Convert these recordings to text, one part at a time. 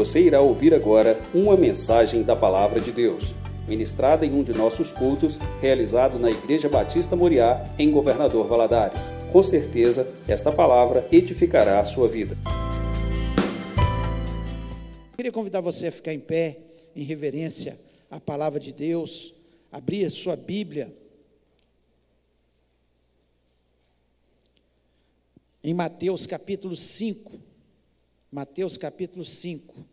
Você irá ouvir agora uma mensagem da Palavra de Deus, ministrada em um de nossos cultos, realizado na Igreja Batista Moriá, em Governador Valadares. Com certeza, esta palavra edificará a sua vida. Queria convidar você a ficar em pé, em reverência à palavra de Deus, abrir a sua Bíblia. Em Mateus capítulo 5. Mateus capítulo 5.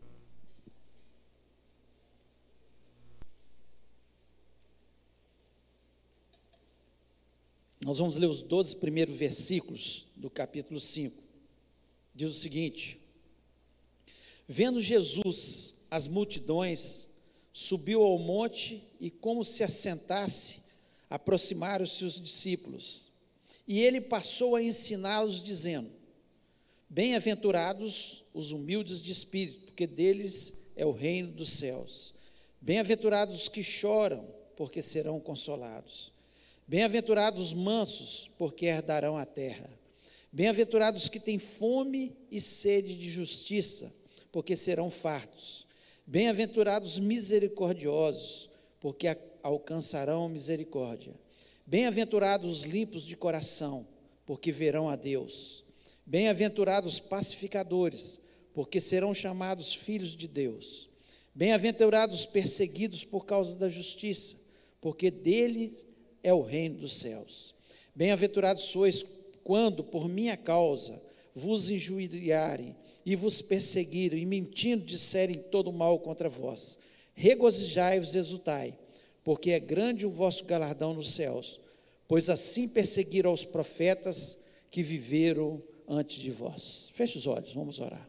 Nós vamos ler os 12 primeiros versículos do capítulo 5. Diz o seguinte: Vendo Jesus as multidões, subiu ao monte e, como se assentasse, aproximaram-se os discípulos. E ele passou a ensiná-los, dizendo: Bem-aventurados os humildes de espírito, porque deles é o reino dos céus. Bem-aventurados os que choram, porque serão consolados. Bem-aventurados os mansos, porque herdarão a terra. Bem-aventurados os que têm fome e sede de justiça, porque serão fartos. Bem-aventurados misericordiosos, porque alcançarão misericórdia. Bem-aventurados os limpos de coração, porque verão a Deus. Bem-aventurados pacificadores, porque serão chamados filhos de Deus. Bem-aventurados perseguidos por causa da justiça, porque dele é o reino dos céus. Bem-aventurados sois quando, por minha causa, vos injuriarem e vos perseguirem, e mentindo disserem todo mal contra vós. Regozijai-vos e exultai, porque é grande o vosso galardão nos céus, pois assim perseguiram os profetas que viveram antes de vós. Feche os olhos, vamos orar.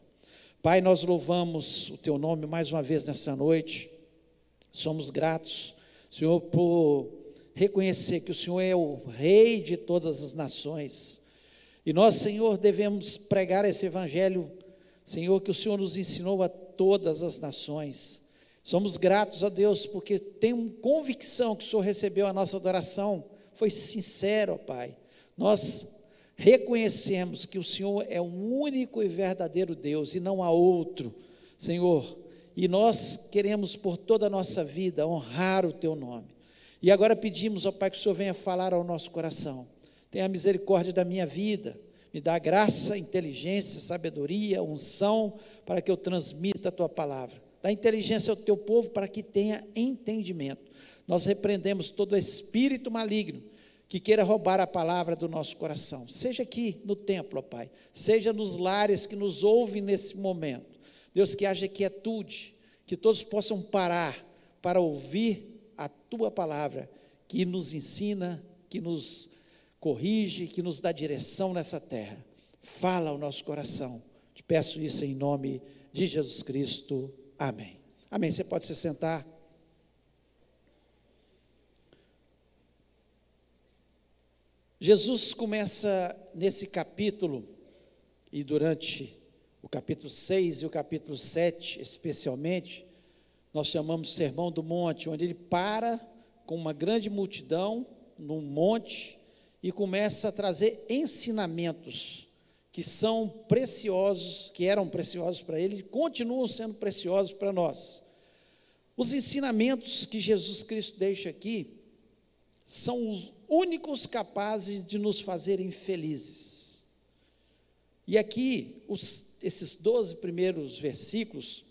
Pai, nós louvamos o teu nome mais uma vez nessa noite. Somos gratos, Senhor, por reconhecer que o Senhor é o rei de todas as nações. E nós, Senhor, devemos pregar esse evangelho Senhor, que o Senhor nos ensinou a todas as nações. Somos gratos a Deus porque tenho convicção que o Senhor recebeu a nossa adoração, foi sincero, Pai. Nós reconhecemos que o Senhor é o único e verdadeiro Deus e não há outro, Senhor. E nós queremos por toda a nossa vida honrar o Teu nome. E agora pedimos, ó Pai, que o Senhor venha falar ao nosso coração. Tenha misericórdia da minha vida me dá graça, inteligência, sabedoria, unção, para que eu transmita a tua palavra. Dá inteligência ao teu povo para que tenha entendimento. Nós repreendemos todo espírito maligno que queira roubar a palavra do nosso coração, seja aqui no templo, ó Pai, seja nos lares que nos ouvem nesse momento. Deus, que haja quietude, que todos possam parar para ouvir a tua palavra, que nos ensina, que nos corrige, que nos dá direção nessa terra. Fala ao nosso coração. Te peço isso em nome de Jesus Cristo. Amém. Amém. Você pode se sentar. Jesus começa nesse capítulo, e durante o capítulo 6 e o capítulo 7, especialmente, nós chamamos Sermão do Monte, onde ele para com uma grande multidão num monte e começa a trazer ensinamentos que são preciosos, que eram preciosos para ele e continuam sendo preciosos para nós. Os ensinamentos que Jesus Cristo deixa aqui são os únicos capazes de nos fazerem felizes. E aqui, os, esses 12 primeiros versículos,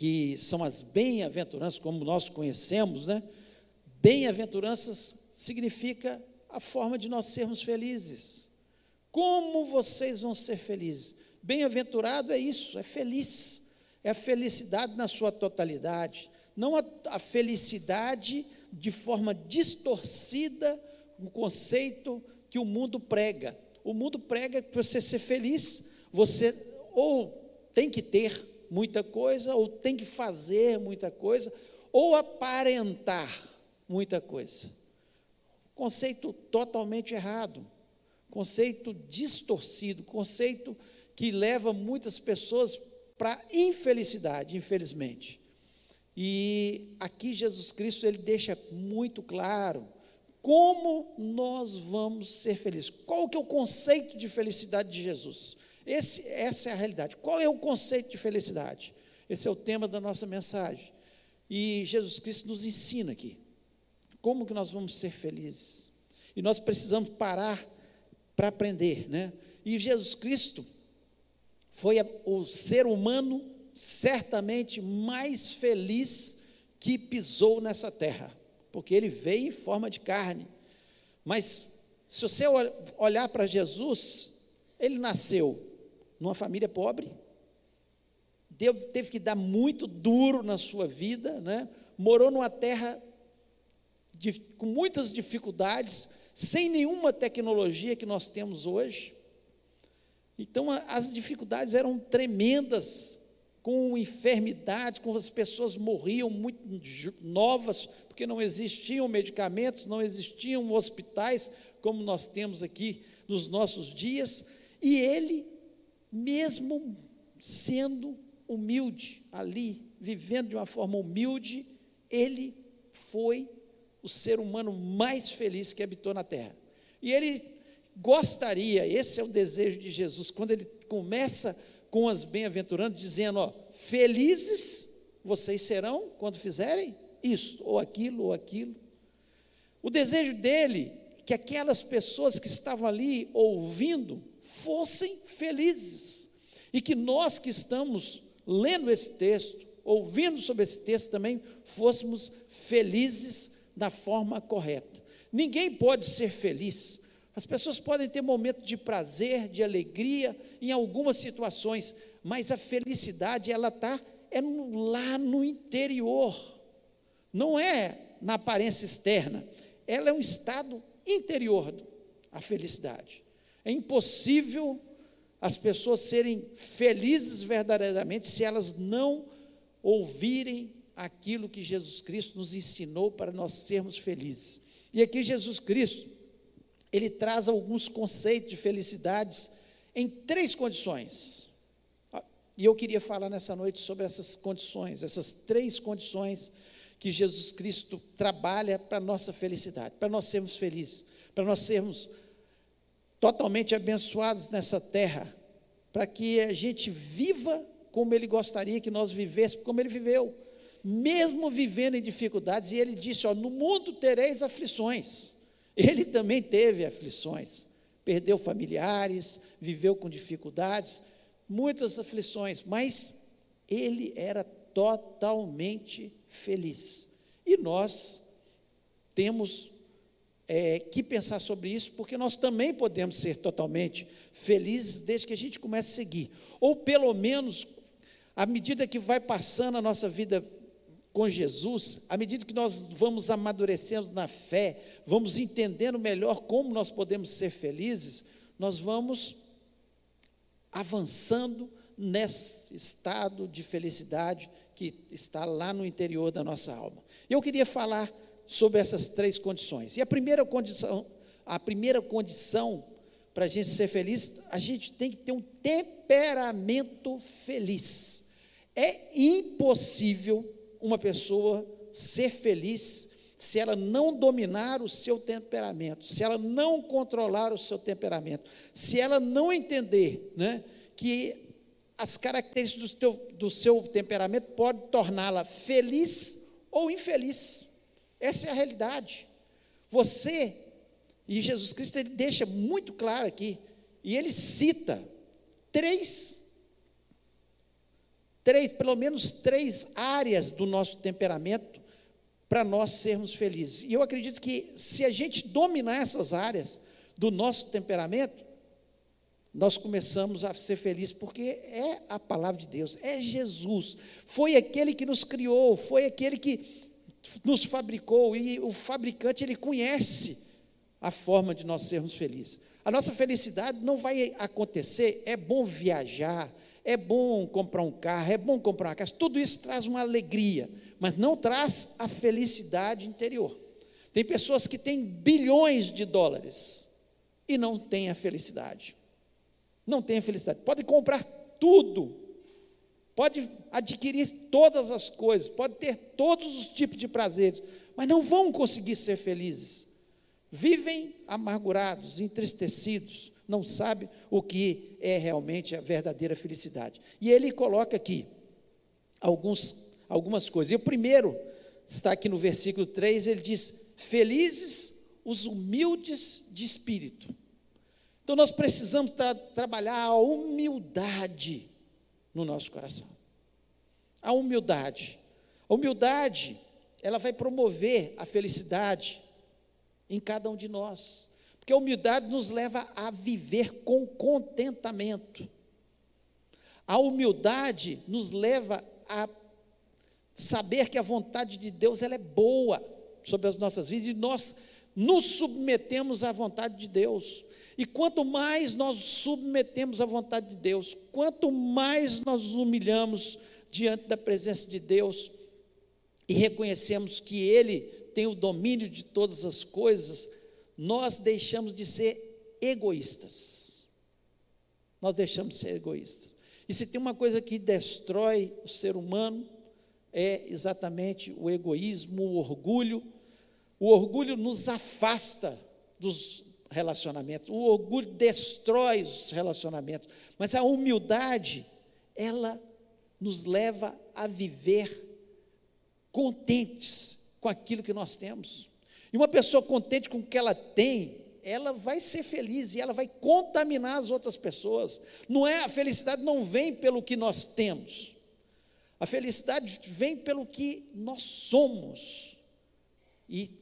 que são as bem-aventuranças, como nós conhecemos, né? Bem-aventuranças significa a forma de nós sermos felizes. Como vocês vão ser felizes? Bem-aventurado é isso, é feliz, é a felicidade na sua totalidade, não a, a felicidade de forma distorcida, o conceito que o mundo prega. O mundo prega que para você ser feliz, você ou tem que ter muita coisa, ou tem que fazer muita coisa, ou aparentar muita coisa. Conceito totalmente errado, conceito distorcido, conceito que leva muitas pessoas para infelicidade, infelizmente. E aqui Jesus Cristo ele deixa muito claro como nós vamos ser felizes. Qual que é o conceito de felicidade de Jesus? Esse, essa é a realidade. Qual é o conceito de felicidade? Esse é o tema da nossa mensagem. E Jesus Cristo nos ensina aqui. Como que nós vamos ser felizes? E nós precisamos parar para aprender, né? E Jesus Cristo foi o ser humano certamente mais feliz que pisou nessa terra, porque ele veio em forma de carne. Mas se você olhar para Jesus, ele nasceu numa família pobre, teve que dar muito duro na sua vida, né? morou numa terra de, com muitas dificuldades, sem nenhuma tecnologia que nós temos hoje. Então, as dificuldades eram tremendas, com enfermidades, com as pessoas morriam muito novas, porque não existiam medicamentos, não existiam hospitais, como nós temos aqui nos nossos dias, e ele, mesmo sendo humilde ali, vivendo de uma forma humilde, ele foi o ser humano mais feliz que habitou na terra. E ele gostaria, esse é o desejo de Jesus, quando ele começa com as bem-aventuranças, dizendo: ó, felizes vocês serão quando fizerem isso, ou aquilo, ou aquilo. O desejo dele é que aquelas pessoas que estavam ali ouvindo fossem felizes, e que nós que estamos lendo esse texto, ouvindo sobre esse texto também, fôssemos felizes da forma correta. Ninguém pode ser feliz. As pessoas podem ter momentos de prazer, de alegria em algumas situações, mas a felicidade ela está é lá no interior, não é na aparência externa. Ela é um estado interior, a felicidade. É impossível as pessoas serem felizes verdadeiramente se elas não ouvirem aquilo que Jesus Cristo nos ensinou para nós sermos felizes. E aqui Jesus Cristo, ele traz alguns conceitos de felicidades em três condições. E eu queria falar nessa noite sobre essas condições, essas três condições que Jesus Cristo trabalha para a nossa felicidade, para nós sermos felizes, para nós sermos totalmente abençoados nessa terra, para que a gente viva como Ele gostaria que nós vivêssemos, como Ele viveu mesmo vivendo em dificuldades, e ele disse: ó, No mundo tereis aflições. Ele também teve aflições, perdeu familiares, viveu com dificuldades, muitas aflições, mas ele era totalmente feliz. E nós temos é, que pensar sobre isso, porque nós também podemos ser totalmente felizes desde que a gente comece a seguir, ou pelo menos, à medida que vai passando a nossa vida com Jesus, à medida que nós vamos amadurecendo na fé, vamos entendendo melhor como nós podemos ser felizes, nós vamos avançando nesse estado de felicidade que está lá no interior da nossa alma. Eu queria falar sobre essas três condições. E a primeira condição, a primeira condição para a gente ser feliz, a gente tem que ter um temperamento feliz. É impossível uma pessoa ser feliz se ela não dominar o seu temperamento, se ela não controlar o seu temperamento, se ela não entender né, que as características do, teu, do seu temperamento podem torná-la feliz ou infeliz. Essa é a realidade. Você, e Jesus Cristo ele deixa muito claro aqui, e ele cita três três, pelo menos três áreas do nosso temperamento para nós sermos felizes. E eu acredito que se a gente dominar essas áreas do nosso temperamento, nós começamos a ser felizes, porque é a palavra de Deus, é Jesus, foi aquele que nos criou, foi aquele que nos fabricou, e o fabricante, ele conhece a forma de nós sermos felizes. A nossa felicidade não vai acontecer, é bom viajar, é bom comprar um carro, é bom comprar uma casa, tudo isso traz uma alegria, mas não traz a felicidade interior. Tem pessoas que têm bilhões de dólares e não têm a felicidade. Não têm a felicidade. Pode comprar tudo, pode adquirir todas as coisas, pode ter todos os tipos de prazeres, mas não vão conseguir ser felizes. Vivem amargurados, entristecidos, não sabe o que é realmente a verdadeira felicidade. E ele coloca aqui alguns, algumas coisas. E o primeiro está aqui no versículo 3, ele diz: Felizes os humildes de espírito. Então nós precisamos tra trabalhar a humildade no nosso coração. A humildade. A humildade, ela vai promover a felicidade em cada um de nós. Porque a humildade nos leva a viver com contentamento. A humildade nos leva a saber que a vontade de Deus ela é boa sobre as nossas vidas e nós nos submetemos à vontade de Deus. E quanto mais nós submetemos à vontade de Deus, quanto mais nós nos humilhamos diante da presença de Deus e reconhecemos que Ele tem o domínio de todas as coisas, nós deixamos de ser egoístas. Nós deixamos de ser egoístas. E se tem uma coisa que destrói o ser humano, é exatamente o egoísmo, o orgulho. O orgulho nos afasta dos relacionamentos, o orgulho destrói os relacionamentos, mas a humildade, ela nos leva a viver contentes com aquilo que nós temos. E uma pessoa contente com o que ela tem, ela vai ser feliz e ela vai contaminar as outras pessoas. Não é a felicidade não vem pelo que nós temos. A felicidade vem pelo que nós somos. E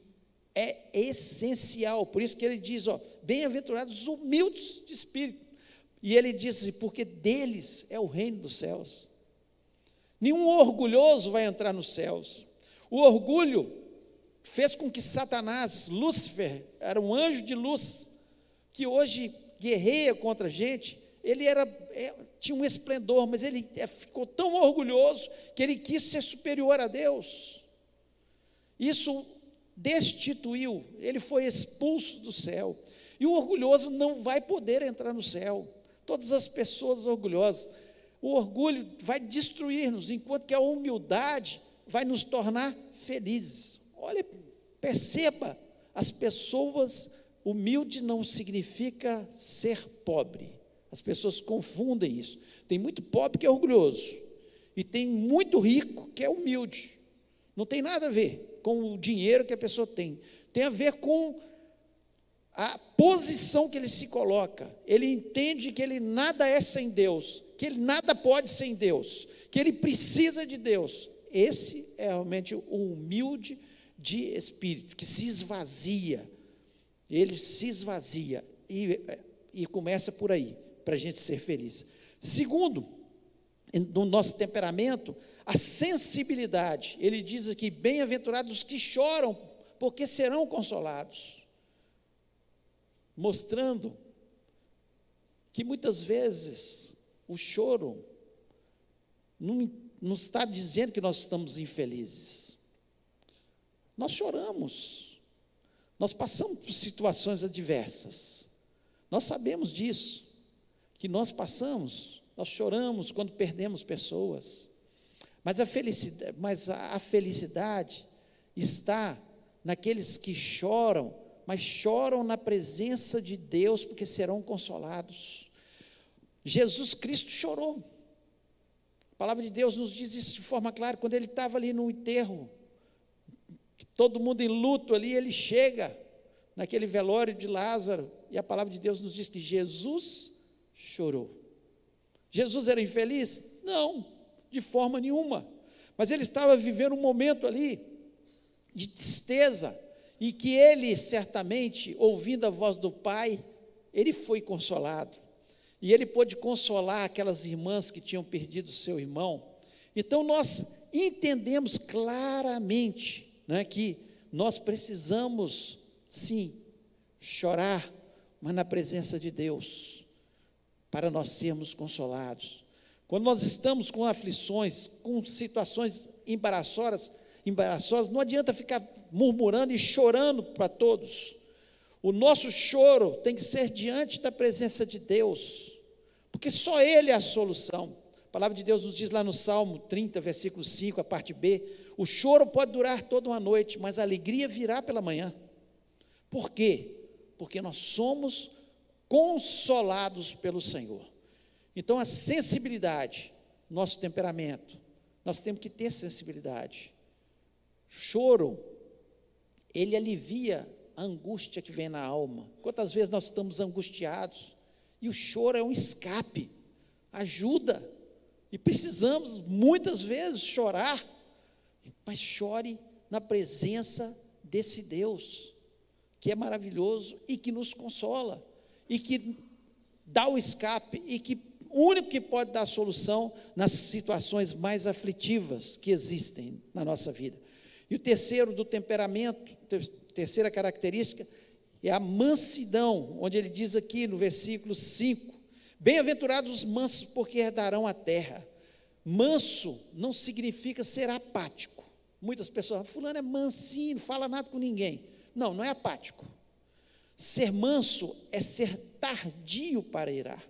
é essencial. Por isso que ele diz, ó, bem-aventurados os humildes de espírito. E ele diz assim, porque deles é o reino dos céus. Nenhum orgulhoso vai entrar nos céus. O orgulho fez com que Satanás, Lúcifer, era um anjo de luz, que hoje guerreia contra a gente, ele era, é, tinha um esplendor, mas ele é, ficou tão orgulhoso que ele quis ser superior a Deus. Isso destituiu, ele foi expulso do céu. E o orgulhoso não vai poder entrar no céu. Todas as pessoas orgulhosas. O orgulho vai destruir-nos, enquanto que a humildade vai nos tornar felizes. Olha, perceba, as pessoas humilde não significa ser pobre. As pessoas confundem isso. Tem muito pobre que é orgulhoso e tem muito rico que é humilde. Não tem nada a ver com o dinheiro que a pessoa tem. Tem a ver com a posição que ele se coloca. Ele entende que ele nada é sem Deus, que ele nada pode sem Deus, que ele precisa de Deus. Esse é realmente o humilde de espírito, que se esvazia. Ele se esvazia e, e começa por aí, para a gente ser feliz. Segundo, no nosso temperamento, a sensibilidade. Ele diz aqui: bem-aventurados os que choram, porque serão consolados. Mostrando que muitas vezes o choro não, não está dizendo que nós estamos infelizes. Nós choramos, nós passamos por situações adversas, nós sabemos disso, que nós passamos, nós choramos quando perdemos pessoas, mas a felicidade, mas a felicidade está naqueles que choram, mas choram na presença de Deus, porque serão consolados. Jesus Cristo chorou. A palavra de Deus nos diz isso de forma clara, quando ele estava ali no enterro, todo mundo em luto ali, ele chega naquele velório de Lázaro, e a palavra de Deus nos diz que Jesus chorou. Jesus era infeliz? Não, de forma nenhuma. Mas ele estava vivendo um momento ali de tristeza, e que ele, certamente, ouvindo a voz do Pai, ele foi consolado. E ele pôde consolar aquelas irmãs que tinham perdido seu irmão. Então nós entendemos claramente né, que nós precisamos, sim, chorar, mas na presença de Deus, para nós sermos consolados. Quando nós estamos com aflições, com situações embaraçosas, embaraçosas, não adianta ficar murmurando e chorando para todos. O nosso choro tem que ser diante da presença de Deus, porque só Ele é a solução. A palavra de Deus nos diz lá no Salmo 30, versículo 5, a parte B: o choro pode durar toda uma noite, mas a alegria virá pela manhã. Por quê? Porque nós somos consolados pelo Senhor. Então, a sensibilidade, nosso temperamento, nós temos que ter sensibilidade. Choro, ele alivia a angústia que vem na alma. Quantas vezes nós estamos angustiados e o choro é um escape, ajuda. E precisamos muitas vezes chorar, mas chore na presença desse Deus, que é maravilhoso e que nos consola, e que dá o escape, e que único que pode dar solução nas situações mais aflitivas que existem na nossa vida. E o terceiro do temperamento, terceira característica, é a mansidão, onde ele diz aqui no versículo 5: Bem-aventurados os mansos, porque herdarão a terra. Manso não significa ser apático. Muitas pessoas, fulano é mansinho, não fala nada com ninguém. Não, não é apático. Ser manso é ser tardio para irar.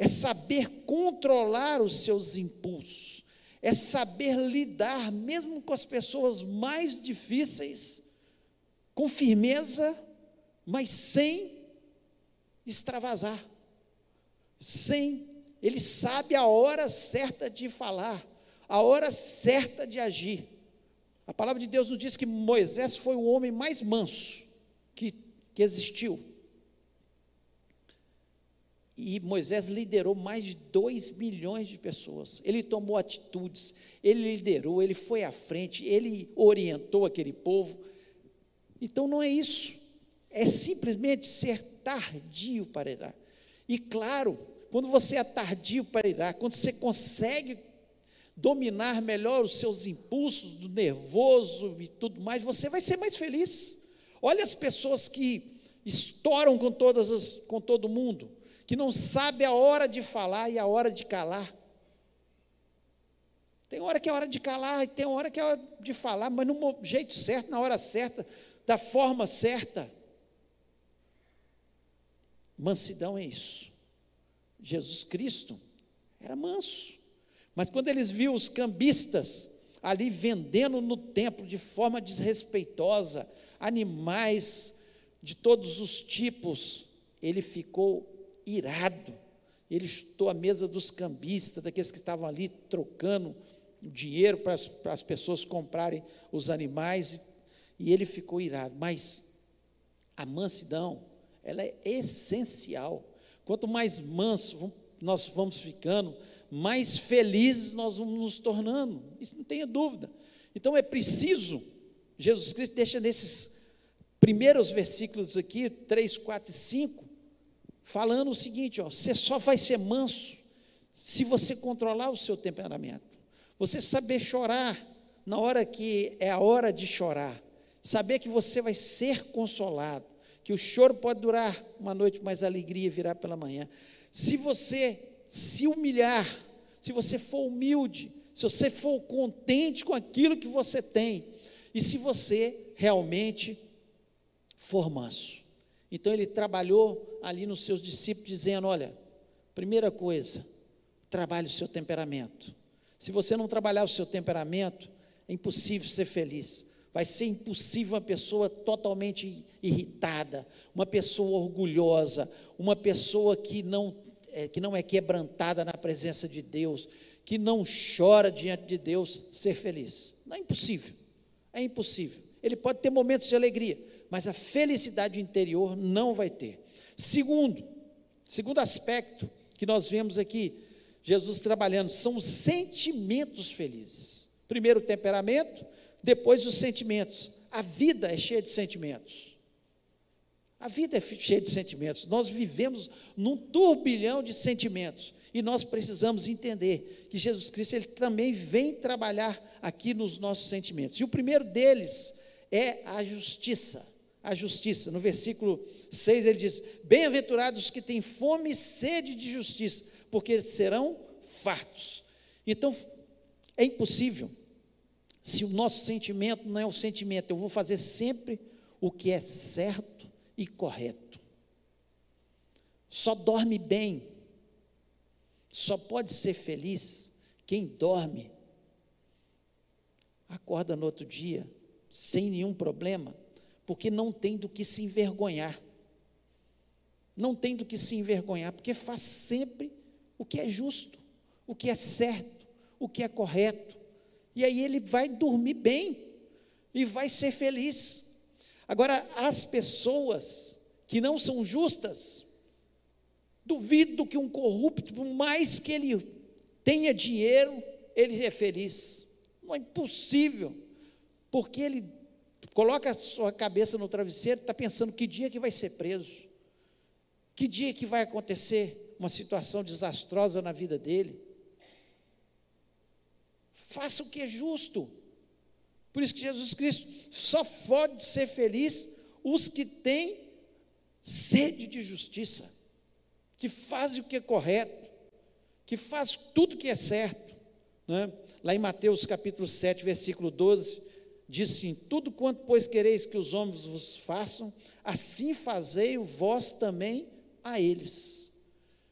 É saber controlar os seus impulsos. É saber lidar mesmo com as pessoas mais difíceis, com firmeza, mas sem extravasar. Sem ele sabe a hora certa de falar, a hora certa de agir. A palavra de Deus nos diz que Moisés foi o homem mais manso que, que existiu. E Moisés liderou mais de 2 milhões de pessoas. Ele tomou atitudes, ele liderou, ele foi à frente, ele orientou aquele povo. Então não é isso, é simplesmente ser tardio para irar. E claro, quando você é tardio para irar, quando você consegue dominar melhor os seus impulsos do nervoso e tudo mais, você vai ser mais feliz. Olha as pessoas que estouram com todas as, com todo mundo, que não sabe a hora de falar e a hora de calar. Tem hora que é hora de calar e tem hora que é hora de falar, mas no jeito certo, na hora certa, da forma certa. Mansidão é isso. Jesus Cristo era manso. Mas quando eles viram os cambistas ali vendendo no templo de forma desrespeitosa, animais de todos os tipos, ele ficou irado. Ele chutou a mesa dos cambistas, daqueles que estavam ali trocando dinheiro para as, para as pessoas comprarem os animais, e ele ficou irado. Mas a mansidão, ela é essencial. Quanto mais manso nós vamos ficando, mais felizes nós vamos nos tornando, isso não tenha dúvida. Então é preciso, Jesus Cristo deixa nesses primeiros versículos aqui, 3, 4 e 5, falando o seguinte: ó, você só vai ser manso se você controlar o seu temperamento, você saber chorar na hora que é a hora de chorar, saber que você vai ser consolado, que o choro pode durar uma noite, mas a alegria virá pela manhã. Se você se humilhar, se você for humilde, se você for contente com aquilo que você tem, e se você realmente for manso. Então ele trabalhou ali nos seus discípulos, dizendo: olha, primeira coisa, trabalhe o seu temperamento. Se você não trabalhar o seu temperamento, é impossível ser feliz. Vai ser impossível uma pessoa totalmente irritada, uma pessoa orgulhosa, uma pessoa que não é, que não é quebrantada na presença de Deus, que não chora diante de Deus, ser feliz. Não é impossível. É impossível. Ele pode ter momentos de alegria, mas a felicidade interior não vai ter. Segundo, segundo aspecto que nós vemos aqui, Jesus trabalhando, são os sentimentos felizes. Primeiro o temperamento, depois os sentimentos. A vida é cheia de sentimentos. A vida é cheia de sentimentos. Nós vivemos num turbilhão de sentimentos. E nós precisamos entender que Jesus Cristo ele também vem trabalhar aqui nos nossos sentimentos. E o primeiro deles é a justiça. A justiça. No versículo 6 ele diz: Bem-aventurados os que têm fome e sede de justiça, porque serão fartos. Então, é impossível. Se o nosso sentimento não é o sentimento, eu vou fazer sempre o que é certo e correto. Só dorme bem, só pode ser feliz quem dorme. Acorda no outro dia, sem nenhum problema, porque não tem do que se envergonhar. não tem do que se envergonhar, porque faz sempre o que é justo, o que é certo, o que é correto. E aí ele vai dormir bem e vai ser feliz. Agora, as pessoas que não são justas, duvido que um corrupto, por mais que ele tenha dinheiro, ele é feliz. Não é impossível, porque ele coloca a sua cabeça no travesseiro, está pensando que dia que vai ser preso, que dia que vai acontecer uma situação desastrosa na vida dele. Faça o que é justo. Por isso que Jesus Cristo só pode ser feliz os que têm sede de justiça, que fazem o que é correto, que fazem tudo o que é certo. Né? Lá em Mateus capítulo 7, versículo 12, diz assim: Tudo quanto, pois, quereis que os homens vos façam, assim fazei vós também a eles.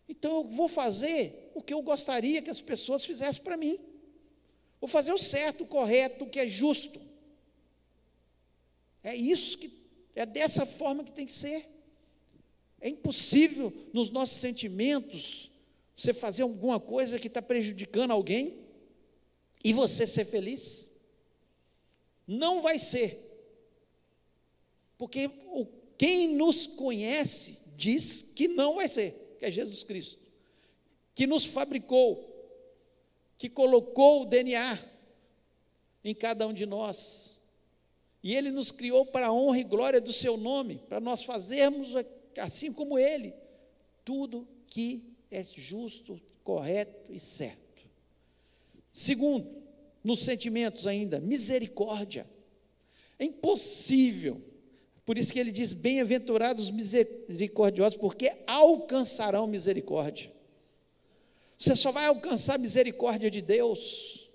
Então eu vou fazer o que eu gostaria que as pessoas fizessem para mim. Vou fazer o certo, o correto, o que é justo. É isso que é dessa forma que tem que ser. É impossível nos nossos sentimentos você fazer alguma coisa que está prejudicando alguém e você ser feliz. Não vai ser. Porque quem nos conhece diz que não vai ser, que é Jesus Cristo, que nos fabricou, que colocou o DNA em cada um de nós. E Ele nos criou para a honra e glória do Seu nome, para nós fazermos, assim como Ele, tudo que é justo, correto e certo. Segundo, nos sentimentos ainda, misericórdia. É impossível. Por isso que ele diz: Bem-aventurados os misericordiosos, porque alcançarão misericórdia. Você só vai alcançar a misericórdia de Deus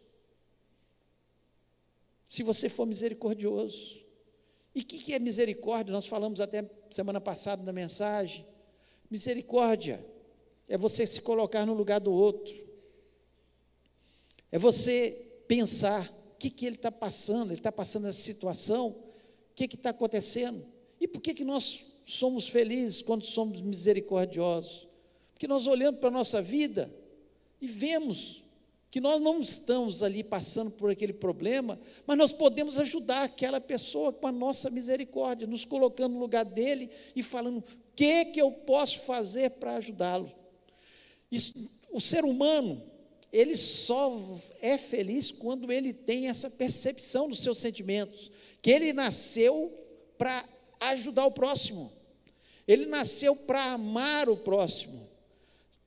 se você for misericordioso. E o que, que é misericórdia? Nós falamos até semana passada na mensagem. Misericórdia é você se colocar no lugar do outro, é você pensar o que, que ele está passando, ele está passando essa situação, o que está acontecendo, e por que, que nós somos felizes quando somos misericordiosos? Porque nós olhando para a nossa vida, e vemos que nós não estamos ali passando por aquele problema, mas nós podemos ajudar aquela pessoa com a nossa misericórdia, nos colocando no lugar dele e falando: o que, que eu posso fazer para ajudá-lo? O ser humano, ele só é feliz quando ele tem essa percepção dos seus sentimentos, que ele nasceu para ajudar o próximo, ele nasceu para amar o próximo.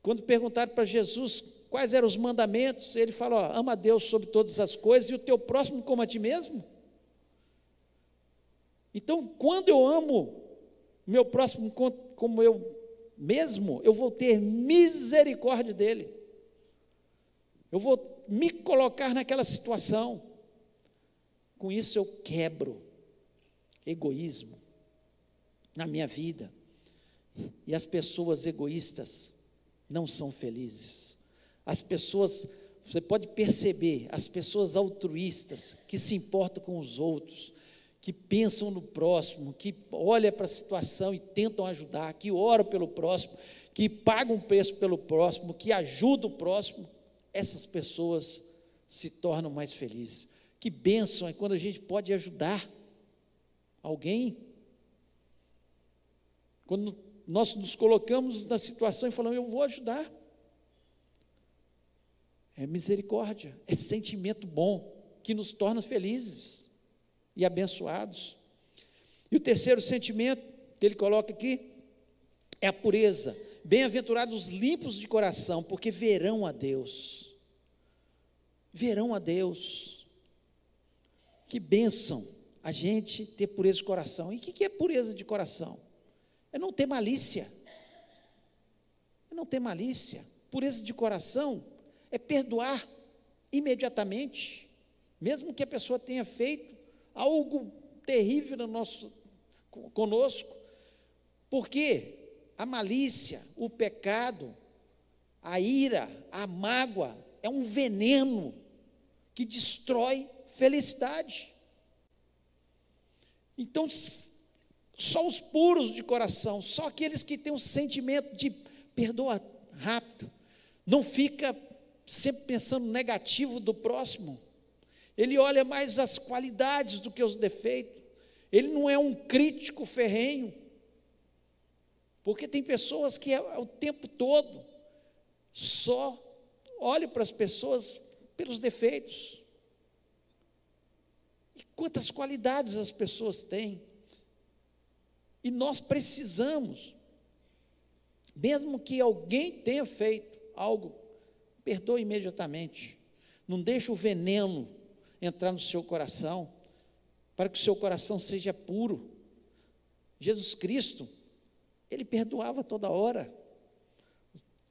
Quando perguntaram para Jesus quais eram os mandamentos, ele fala: ó, ama a Deus sobre todas as coisas e o teu próximo como a ti mesmo. Então, quando eu amo meu próximo como eu mesmo, eu vou ter misericórdia dele. Eu vou me colocar naquela situação. Com isso eu quebro egoísmo na minha vida. E as pessoas egoístas não são felizes. As pessoas, você pode perceber, as pessoas altruístas, que se importam com os outros, que pensam no próximo, que olham para a situação e tentam ajudar, que oram pelo próximo, que pagam preço pelo próximo, que ajudam o próximo, essas pessoas se tornam mais felizes. Que bênção é quando a gente pode ajudar alguém. Quando nós nos colocamos na situação e falamos, eu vou ajudar. É misericórdia, é sentimento bom que nos torna felizes e abençoados. E o terceiro sentimento que ele coloca aqui é a pureza. Bem-aventurados os limpos de coração, porque verão a Deus. Verão a Deus. Que bênção a gente ter pureza de coração. E o que é pureza de coração? É não ter malícia. É não ter malícia. Pureza de coração é perdoar imediatamente, mesmo que a pessoa tenha feito algo terrível no nosso, conosco, porque a malícia, o pecado, a ira, a mágoa é um veneno que destrói felicidade. Então, Só os puros de coração, só aqueles que têm um sentimento de perdoa rápido, não fica sempre pensando negativo do próximo. Ele olha mais as qualidades do que os defeitos. Ele não é um crítico ferrenho. Porque tem pessoas que é, o tempo todo só olham para as pessoas pelos defeitos. E quantas qualidades as pessoas têm. E nós precisamos, mesmo que alguém tenha feito algo, perdoe imediatamente. Não deixe o veneno entrar no seu coração, para que o seu coração seja puro. Jesus Cristo, ele perdoava toda hora,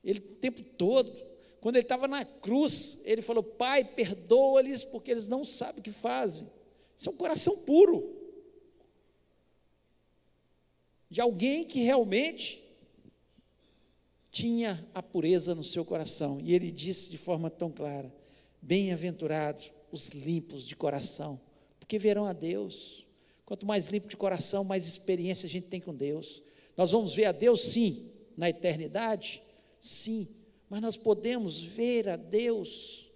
ele o tempo todo. Quando ele estava na cruz, ele falou: Pai, perdoa-lhes, porque eles não sabem o que fazem. Isso é um coração puro. De alguém que realmente tinha a pureza no seu coração. E ele disse de forma tão clara: Bem-aventurados os limpos de coração, porque verão a Deus. Quanto mais limpo de coração, mais experiência a gente tem com Deus. Nós vamos ver a Deus, sim, na eternidade, sim, mas nós podemos ver a Deus.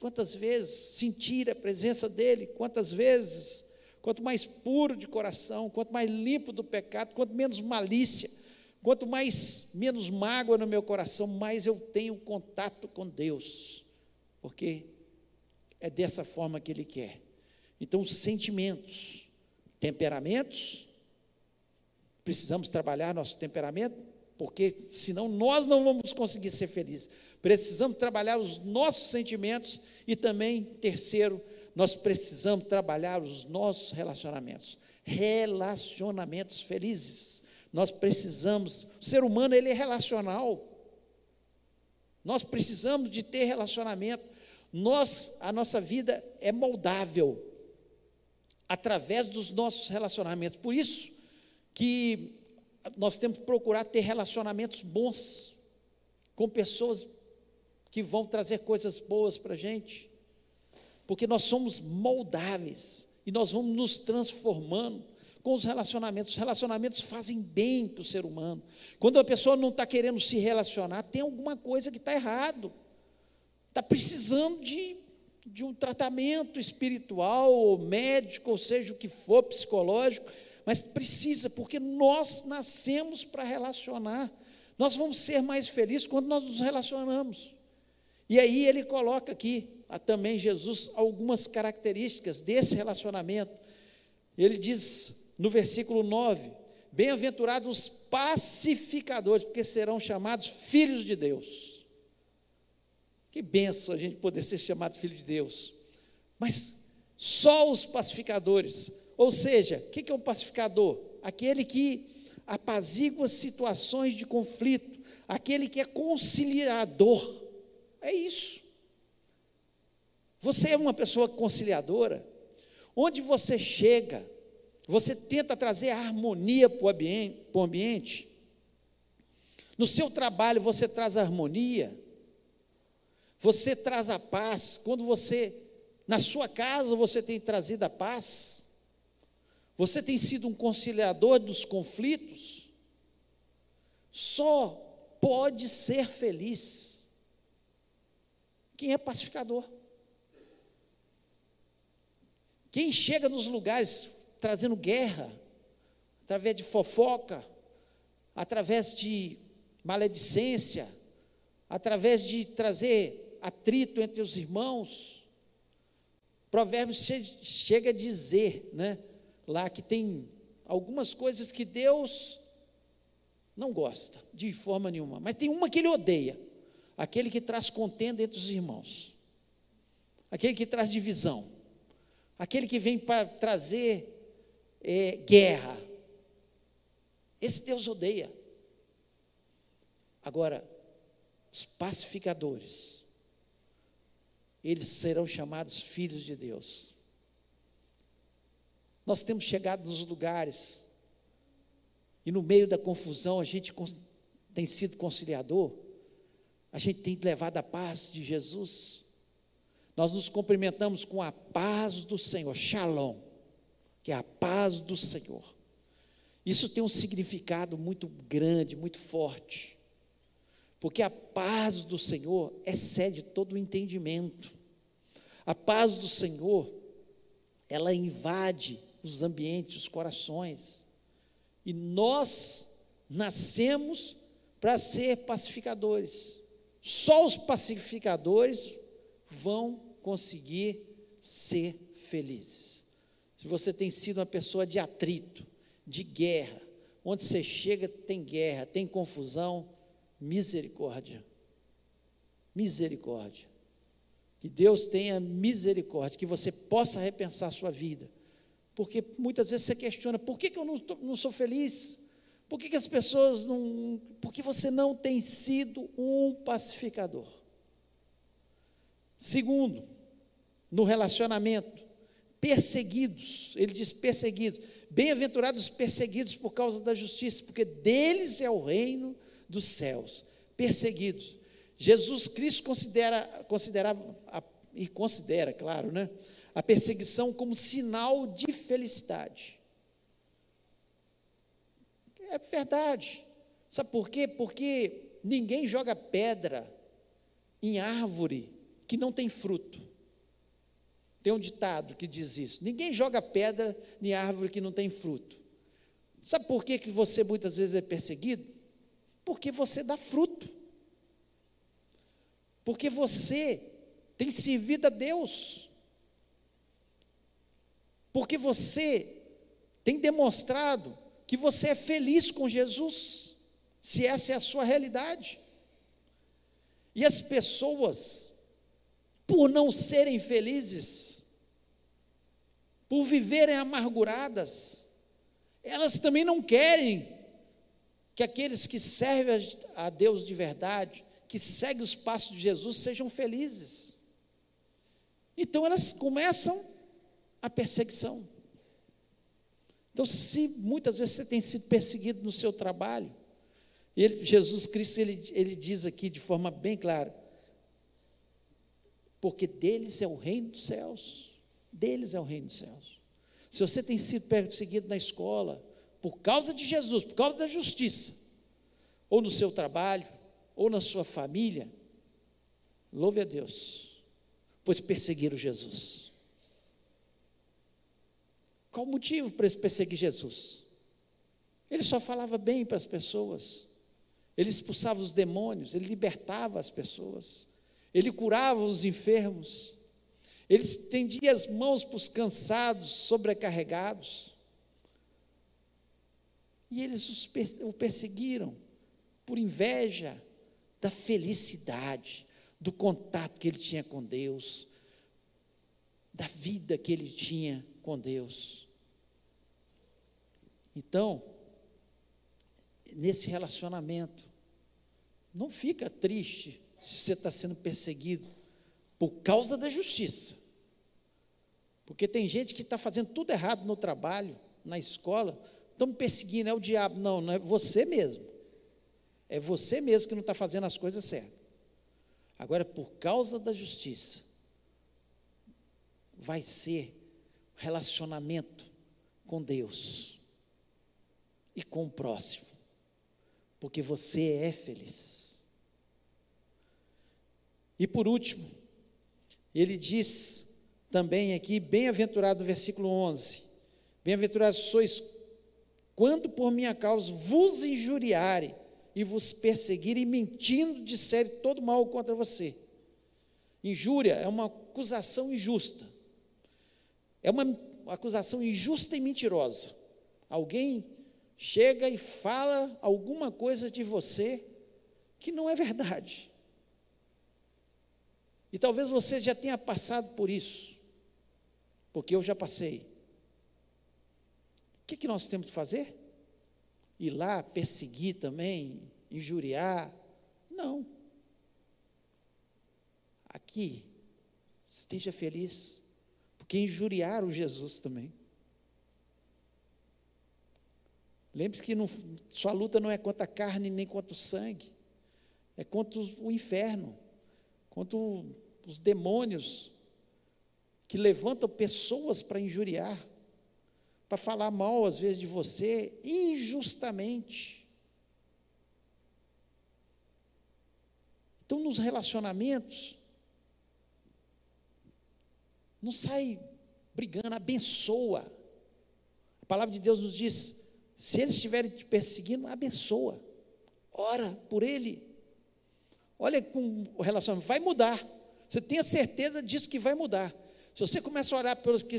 Quantas vezes sentir a presença dEle, quantas vezes, quanto mais puro de coração, quanto mais limpo do pecado, quanto menos malícia, quanto mais menos mágoa no meu coração, mais eu tenho contato com Deus, porque é dessa forma que Ele quer. Então, os sentimentos, temperamentos, precisamos trabalhar nosso temperamento, porque senão nós não vamos conseguir ser felizes. Precisamos trabalhar os nossos sentimentos e também, terceiro, nós precisamos trabalhar os nossos relacionamentos. Relacionamentos felizes. Nós precisamos, o ser humano ele é relacional. Nós precisamos de ter relacionamento. Nós, a nossa vida é moldável através dos nossos relacionamentos. Por isso que nós temos que procurar ter relacionamentos bons com pessoas que vão trazer coisas boas para a gente, porque nós somos moldáveis e nós vamos nos transformando com os relacionamentos. Os relacionamentos fazem bem para o ser humano. Quando a pessoa não está querendo se relacionar, tem alguma coisa que está errado está precisando de, de um tratamento espiritual, ou médico, ou seja o que for, psicológico, mas precisa, porque nós nascemos para relacionar. Nós vamos ser mais felizes quando nós nos relacionamos. E aí ele coloca aqui também Jesus algumas características desse relacionamento. Ele diz no versículo 9: Bem-aventurados os pacificadores, porque serão chamados filhos de Deus. Que benção a gente poder ser chamado filho de Deus. Mas só os pacificadores, ou seja, o que é um pacificador? Aquele que apazigua situações de conflito, aquele que é conciliador. É isso. Você é uma pessoa conciliadora. Onde você chega, você tenta trazer harmonia para o ambiente. No seu trabalho, você traz harmonia. Você traz a paz. Quando você, na sua casa, você tem trazido a paz. Você tem sido um conciliador dos conflitos. Só pode ser feliz quem é pacificador. Quem chega nos lugares trazendo guerra, através de fofoca, através de maledicência, através de trazer atrito entre os irmãos. Provérbios chega a dizer, né, lá que tem algumas coisas que Deus não gosta de forma nenhuma, mas tem uma que ele odeia: aquele que traz contenda entre os irmãos, aquele que traz divisão, aquele que vem para trazer é, guerra. Esse Deus odeia. Agora, os pacificadores, eles serão chamados filhos de Deus. Nós temos chegado nos lugares e no meio da confusão a gente tem sido conciliador, a gente tem levado a paz de Jesus. Nós nos cumprimentamos com a paz do Senhor, Shalom, que é a paz do Senhor. Isso tem um significado muito grande, muito forte. Porque a paz do Senhor excede todo o entendimento. A paz do Senhor, ela invade os ambientes, os corações. E nós nascemos para ser pacificadores. Só os pacificadores vão conseguir ser felizes. Se você tem sido uma pessoa de atrito, de guerra, onde você chega tem guerra, tem confusão, misericórdia. Misericórdia. Que Deus tenha misericórdia, que você possa repensar a sua vida. Porque muitas vezes você questiona: por que, que eu não, tô, não sou feliz? Por que, que as pessoas não. Porque você não tem sido um pacificador. Segundo, no relacionamento, perseguidos, ele diz perseguidos, bem-aventurados perseguidos por causa da justiça, porque deles é o reino dos céus. Perseguidos. Jesus Cristo considera, considerava, e considera, claro, né, a perseguição como sinal de felicidade. É verdade. Sabe por quê? Porque ninguém joga pedra em árvore que não tem fruto. Tem um ditado que diz isso: ninguém joga pedra em árvore que não tem fruto. Sabe por que, que você muitas vezes é perseguido? Porque você dá fruto. Porque você tem servido a Deus. Porque você tem demonstrado que você é feliz com Jesus, se essa é a sua realidade. E as pessoas, por não serem felizes, por viverem amarguradas, elas também não querem que aqueles que servem a Deus de verdade, que seguem os passos de Jesus, sejam felizes. Então elas começam a perseguição. Então, se muitas vezes você tem sido perseguido no seu trabalho, ele, Jesus Cristo ele, ele diz aqui de forma bem clara: porque deles é o reino dos céus, deles é o reino dos céus. Se você tem sido perseguido na escola, por causa de Jesus, por causa da justiça, ou no seu trabalho, ou na sua família, louve a Deus, pois perseguiram Jesus. Qual o motivo para eles perseguir Jesus? Ele só falava bem para as pessoas, ele expulsava os demônios, ele libertava as pessoas, ele curava os enfermos, ele estendia as mãos para os cansados, sobrecarregados. E eles o perseguiram por inveja da felicidade, do contato que ele tinha com Deus, da vida que ele tinha com Deus. Então, nesse relacionamento, não fica triste se você está sendo perseguido por causa da justiça. Porque tem gente que está fazendo tudo errado no trabalho, na escola, me perseguindo, é o diabo. Não, não é você mesmo. É você mesmo que não está fazendo as coisas certas. Agora, por causa da justiça, vai ser relacionamento com Deus e com o próximo, porque você é feliz. E por último, ele diz também aqui, bem-aventurado no versículo 11: Bem-aventurados sois quando por minha causa vos injuriarem e vos perseguirem, mentindo, disserem todo mal contra você. Injúria é uma acusação injusta. É uma acusação injusta e mentirosa. Alguém chega e fala alguma coisa de você que não é verdade. E talvez você já tenha passado por isso, porque eu já passei. O que, que nós temos que fazer? Ir lá perseguir também, injuriar? Não. Aqui, esteja feliz que injuriaram Jesus também. Lembre-se que não, sua luta não é contra a carne nem contra o sangue, é contra o inferno, contra os demônios que levantam pessoas para injuriar. para falar mal, às vezes, de você, injustamente. Então, nos relacionamentos, não sai brigando, abençoa. A palavra de Deus nos diz: se eles estiverem te perseguindo, abençoa, ora por ele. Olha com o relacionamento, vai mudar. Você tenha certeza disso que vai mudar. Se você começa a orar pelos que,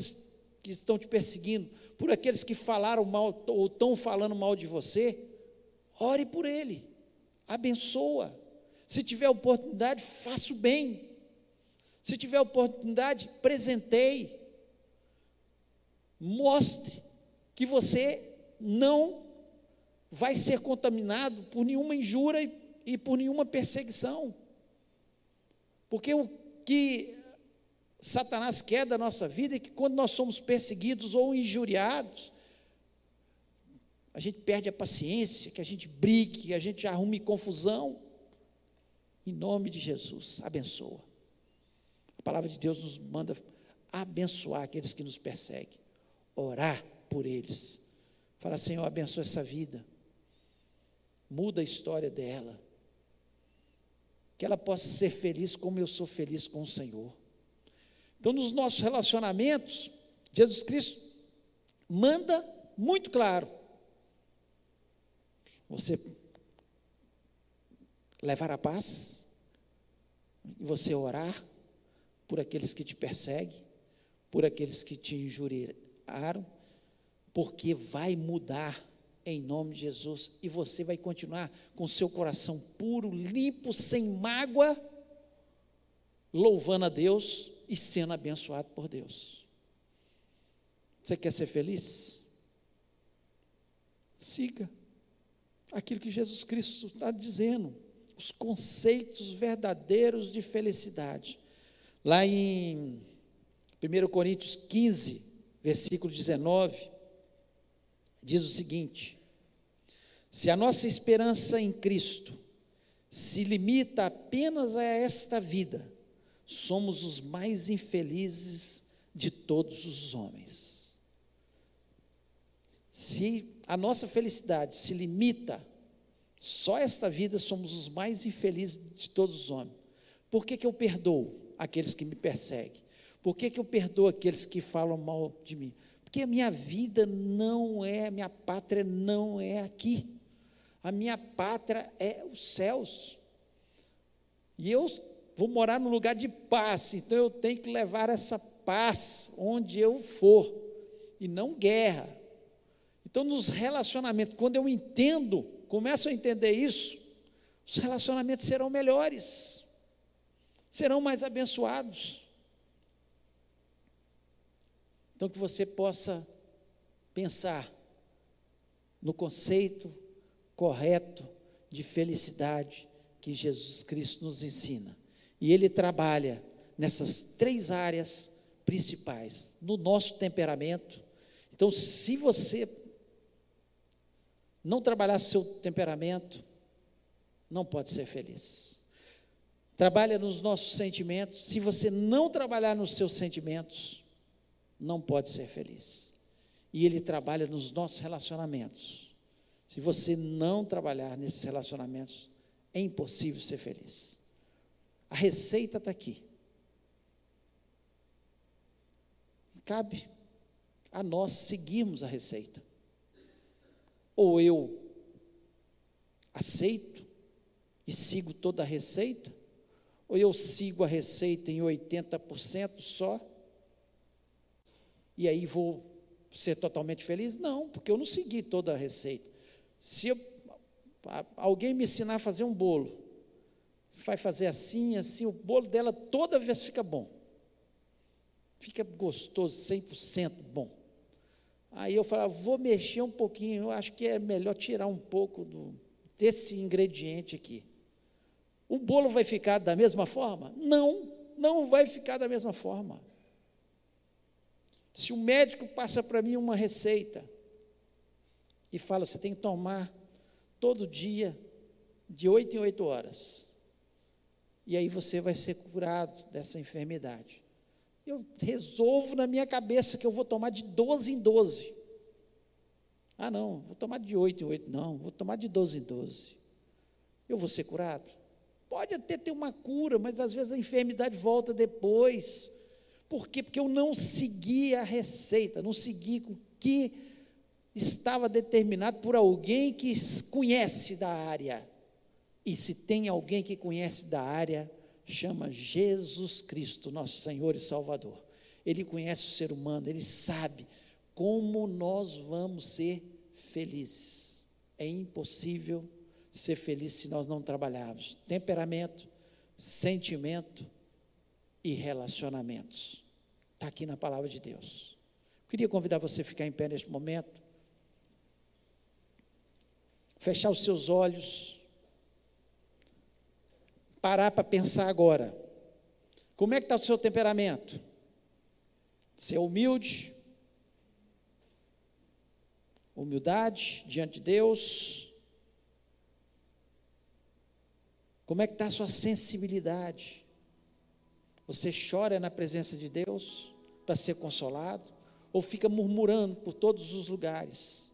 que estão te perseguindo, por aqueles que falaram mal ou estão falando mal de você, ore por ele, abençoa. Se tiver oportunidade, faça o bem. Se tiver oportunidade, presenteie. Mostre que você não vai ser contaminado por nenhuma injúria e por nenhuma perseguição. Porque o que Satanás quer da nossa vida é que quando nós somos perseguidos ou injuriados, a gente perde a paciência, que a gente brigue, que a gente arrume confusão. Em nome de Jesus, abençoa. A palavra de Deus nos manda abençoar aqueles que nos perseguem, orar por eles. Fala, Senhor, abençoa essa vida, muda a história dela, que ela possa ser feliz como eu sou feliz com o Senhor. Então, nos nossos relacionamentos, Jesus Cristo manda muito claro: você levar a paz, você orar por aqueles que te perseguem, por aqueles que te injuriaram, porque vai mudar em nome de Jesus e você vai continuar com seu coração puro, limpo, sem mágoa, louvando a Deus e sendo abençoado por Deus. Você quer ser feliz? Siga aquilo que Jesus Cristo está dizendo, os conceitos verdadeiros de felicidade. Lá em 1 Coríntios 15, versículo 19, diz o seguinte: se a nossa esperança em Cristo se limita apenas a esta vida, somos os mais infelizes de todos os homens. Se a nossa felicidade se limita só a esta vida, somos os mais infelizes de todos os homens. Por que, que eu perdoo aqueles que me perseguem? Por que, que eu perdoo aqueles que falam mal de mim? Porque a minha vida não é, a minha pátria não é aqui. A minha pátria é os céus. E eu vou morar num lugar de paz, então eu tenho que levar essa paz onde eu for, e não guerra. Então, nos relacionamentos, quando eu entendo, começo a entender isso, os relacionamentos serão melhores, serão mais abençoados. Então, que você possa pensar no conceito correto de felicidade que Jesus Cristo nos ensina. E ele trabalha nessas três áreas principais, no nosso temperamento. Então, se você não trabalhar seu temperamento, não pode ser feliz. Trabalha nos nossos sentimentos. Se você não trabalhar nos seus sentimentos, não pode ser feliz. E ele trabalha nos nossos relacionamentos. Se você não trabalhar nesses relacionamentos, é impossível ser feliz. A receita está aqui. Cabe a nós seguirmos a receita. Ou eu aceito e sigo toda a receita, ou eu sigo a receita em 80% só e aí vou ser totalmente feliz? Não, porque eu não segui toda a receita. Se eu, alguém me ensinar a fazer um bolo, vai fazer assim, assim, o bolo dela toda vez fica bom. Fica gostoso, 100% bom. Aí eu falava, vou mexer um pouquinho, eu acho que é melhor tirar um pouco do, desse ingrediente aqui. O bolo vai ficar da mesma forma? Não, não vai ficar da mesma forma. Se o médico passa para mim uma receita e fala, você tem que tomar todo dia, de oito em oito horas, e aí você vai ser curado dessa enfermidade. Eu resolvo na minha cabeça que eu vou tomar de 12 em 12. Ah, não, vou tomar de 8 em 8, não, vou tomar de 12 em 12. Eu vou ser curado? Pode até ter uma cura, mas às vezes a enfermidade volta depois. Por quê? Porque eu não segui a receita, não segui o que estava determinado por alguém que conhece da área. E se tem alguém que conhece da área, chama Jesus Cristo, nosso Senhor e Salvador. Ele conhece o ser humano, ele sabe como nós vamos ser felizes. É impossível ser feliz se nós não trabalharmos temperamento, sentimento e relacionamentos. Está aqui na palavra de Deus. Eu queria convidar você a ficar em pé neste momento, fechar os seus olhos, parar para pensar agora. Como é que está o seu temperamento? Ser humilde, humildade diante de Deus. Como é que está a sua sensibilidade? Você chora na presença de Deus para ser consolado? Ou fica murmurando por todos os lugares?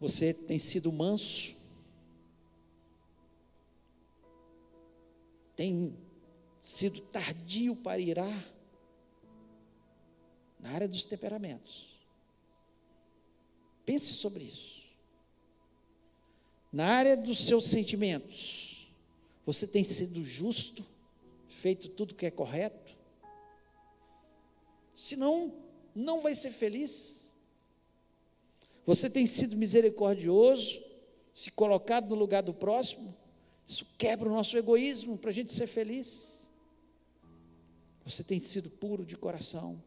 Você tem sido manso? Tem sido tardio para irar? na área dos temperamentos. Pense sobre isso. Na área dos seus sentimentos, você tem sido justo, feito tudo que é correto? Senão, não vai ser feliz. Você tem sido misericordioso, se colocado no lugar do próximo? Isso quebra o nosso egoísmo para a gente ser feliz. Você tem sido puro de coração.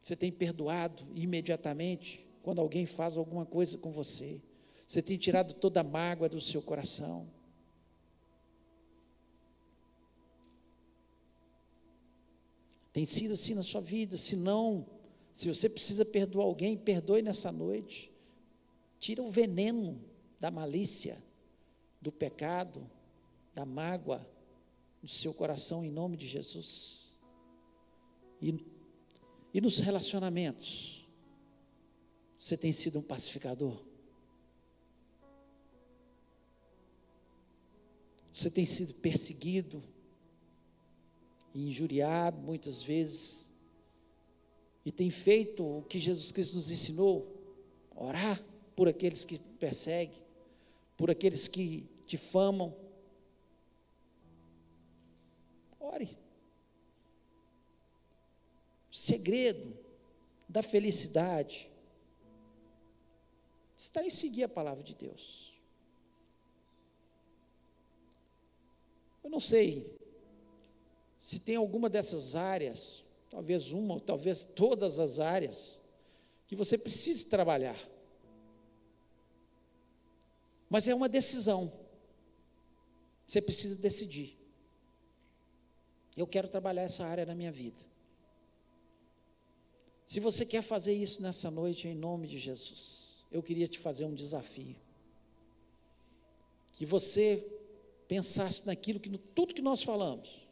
Você tem perdoado imediatamente quando alguém faz alguma coisa com você. Você tem tirado toda a mágoa do seu coração. Tem sido assim na sua vida. Se não, se você precisa perdoar alguém, perdoe nessa noite. Tira o veneno da malícia, do pecado, da mágoa do seu coração em nome de Jesus. E e nos relacionamentos, você tem sido um pacificador? Você tem sido perseguido? Injuriado muitas vezes? E tem feito o que Jesus Cristo nos ensinou: orar por aqueles que perseguem, por aqueles que difamam. Ore. Segredo da felicidade está em seguir a palavra de Deus. Eu não sei se tem alguma dessas áreas, talvez uma talvez todas as áreas, que você precise trabalhar. Mas é uma decisão. Você precisa decidir. Eu quero trabalhar essa área na minha vida. Se você quer fazer isso nessa noite, em nome de Jesus, eu queria te fazer um desafio. Que você pensasse naquilo que, tudo que nós falamos.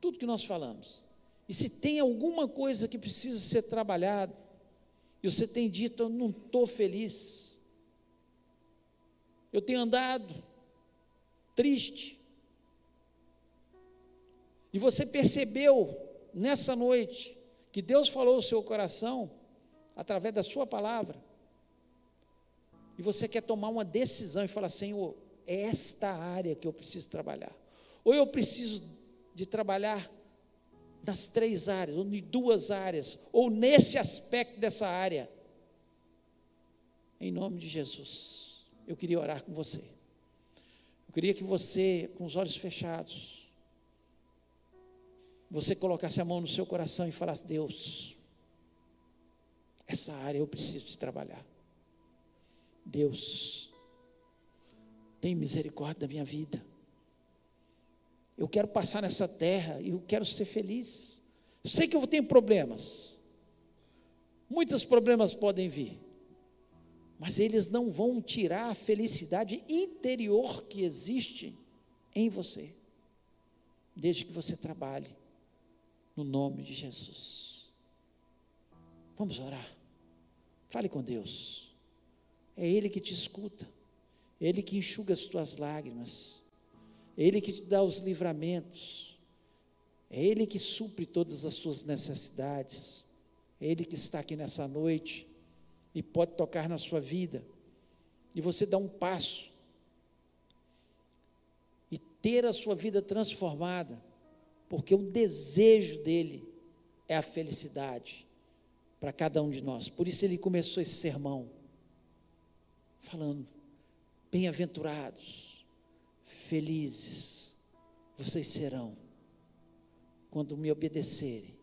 Tudo que nós falamos. E se tem alguma coisa que precisa ser trabalhada, e você tem dito, eu não estou feliz, eu tenho andado triste, e você percebeu nessa noite, que Deus falou no seu coração, através da sua palavra, e você quer tomar uma decisão e falar: Senhor, é esta área que eu preciso trabalhar. Ou eu preciso de trabalhar nas três áreas, ou em duas áreas, ou nesse aspecto dessa área. Em nome de Jesus, eu queria orar com você. Eu queria que você, com os olhos fechados, você colocasse a mão no seu coração e falasse: Deus, essa área eu preciso de trabalhar. Deus, tem misericórdia da minha vida. Eu quero passar nessa terra e eu quero ser feliz. Eu sei que eu tenho problemas. Muitos problemas podem vir. Mas eles não vão tirar a felicidade interior que existe em você. Desde que você trabalhe no nome de Jesus. Vamos orar. Fale com Deus. É Ele que te escuta, é Ele que enxuga as tuas lágrimas, é Ele que te dá os livramentos, é Ele que supre todas as suas necessidades, é Ele que está aqui nessa noite e pode tocar na sua vida, e você dá um passo. E ter a sua vida transformada, porque o desejo dele é a felicidade para cada um de nós. Por isso ele começou esse sermão falando: Bem-aventurados, felizes vocês serão quando me obedecerem,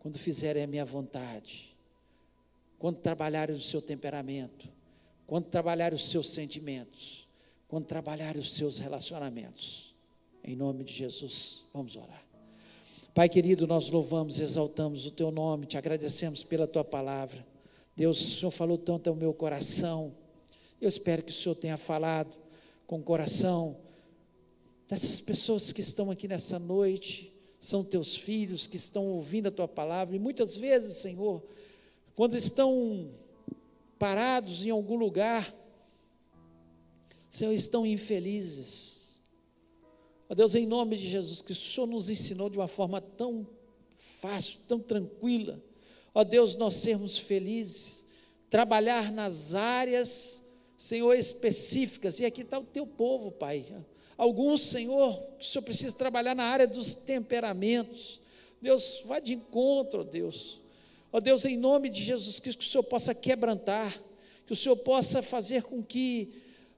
quando fizerem a minha vontade, quando trabalharem o seu temperamento, quando trabalharem os seus sentimentos, quando trabalharem os seus relacionamentos. Em nome de Jesus, vamos orar. Pai querido, nós louvamos e exaltamos o teu nome, te agradecemos pela tua palavra. Deus, o Senhor falou tanto ao meu coração. Eu espero que o Senhor tenha falado com o coração dessas pessoas que estão aqui nessa noite, são teus filhos que estão ouvindo a tua palavra, e muitas vezes, Senhor, quando estão parados em algum lugar, Senhor, estão infelizes. Ó Deus, em nome de Jesus, que o Senhor nos ensinou de uma forma tão fácil, tão tranquila. Ó Deus, nós sermos felizes, trabalhar nas áreas, Senhor, específicas, e aqui está o teu povo, Pai. Alguns, Senhor, o Senhor precisa trabalhar na área dos temperamentos. Deus, vá de encontro, ó Deus. Ó Deus, em nome de Jesus Cristo, que o Senhor possa quebrantar, que o Senhor possa fazer com que,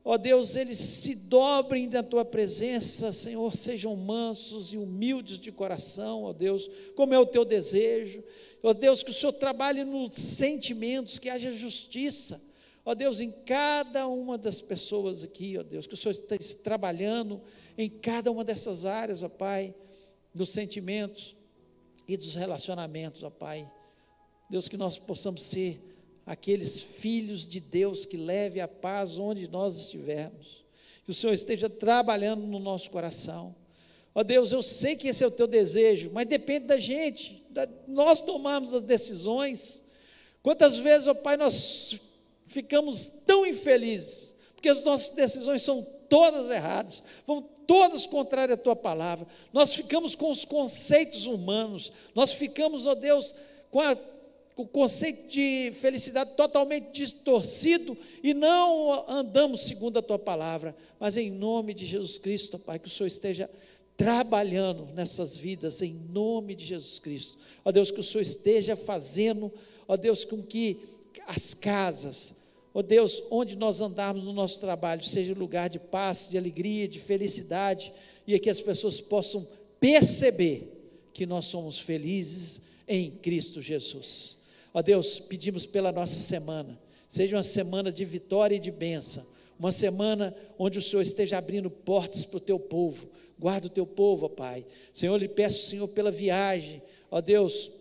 ó Deus, eles se dobrem da tua presença, Senhor, sejam mansos e humildes de coração, ó Deus, como é o teu desejo. Ó Deus, que o Senhor trabalhe nos sentimentos, que haja justiça Ó Deus, em cada uma das pessoas aqui, ó Deus, que o Senhor esteja trabalhando em cada uma dessas áreas, ó Pai, dos sentimentos e dos relacionamentos, ó Pai. Deus, que nós possamos ser aqueles filhos de Deus que leve a paz onde nós estivermos. Que o Senhor esteja trabalhando no nosso coração. Ó Deus, eu sei que esse é o teu desejo, mas depende da gente, da, nós tomarmos as decisões. Quantas vezes, ó Pai, nós ficamos tão infelizes, porque as nossas decisões são todas erradas, vão todas contrárias à tua palavra. Nós ficamos com os conceitos humanos, nós ficamos, ó Deus, com, a, o conceito de felicidade totalmente distorcido e não andamos segundo a tua palavra. Mas em nome de Jesus Cristo, Pai, que o Senhor esteja trabalhando nessas vidas, em nome de Jesus Cristo. Ó Deus, que o Senhor esteja fazendo, ó Deus, com que as casas, Ó Deus, onde nós andarmos no nosso trabalho, seja lugar de paz, de alegria, de felicidade, e que as pessoas possam perceber que nós somos felizes em Cristo Jesus. Ó Deus, pedimos pela nossa semana, seja uma semana de vitória e de bênção, uma semana onde o Senhor esteja abrindo portas para o teu povo. Guarda o teu povo, ó Pai. Senhor, lhe peço, Senhor, pela viagem, ó Deus,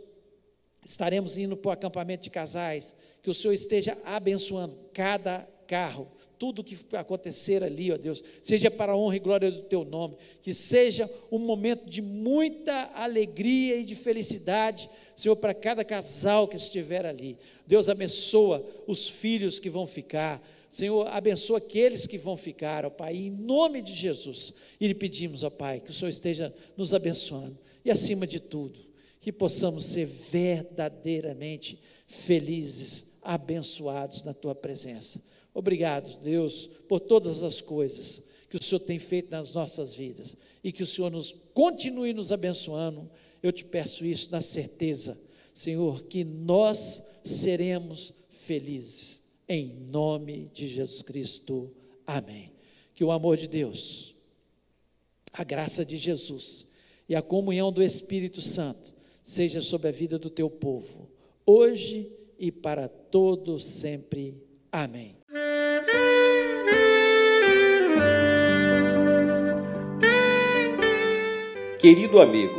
estaremos indo para o acampamento de casais. Que o Senhor esteja abençoando cada carro, tudo que acontecer ali, ó Deus, seja para a honra e glória do teu nome, que seja um momento de muita alegria e de felicidade, Senhor, para cada casal que estiver ali. Deus abençoa os filhos que vão ficar. Senhor, abençoa aqueles que vão ficar, ó Pai, em nome de Jesus. E lhe pedimos, ó Pai, que o Senhor esteja nos abençoando. E acima de tudo, que possamos ser verdadeiramente felizes abençoados na tua presença. Obrigado, Deus, por todas as coisas que o Senhor tem feito nas nossas vidas e que o Senhor nos continue nos abençoando. Eu te peço isso na certeza, Senhor, que nós seremos felizes em nome de Jesus Cristo. Amém. Que o amor de Deus, a graça de Jesus e a comunhão do Espírito Santo seja sobre a vida do teu povo, hoje e para todo sempre. Amém. Querido amigo,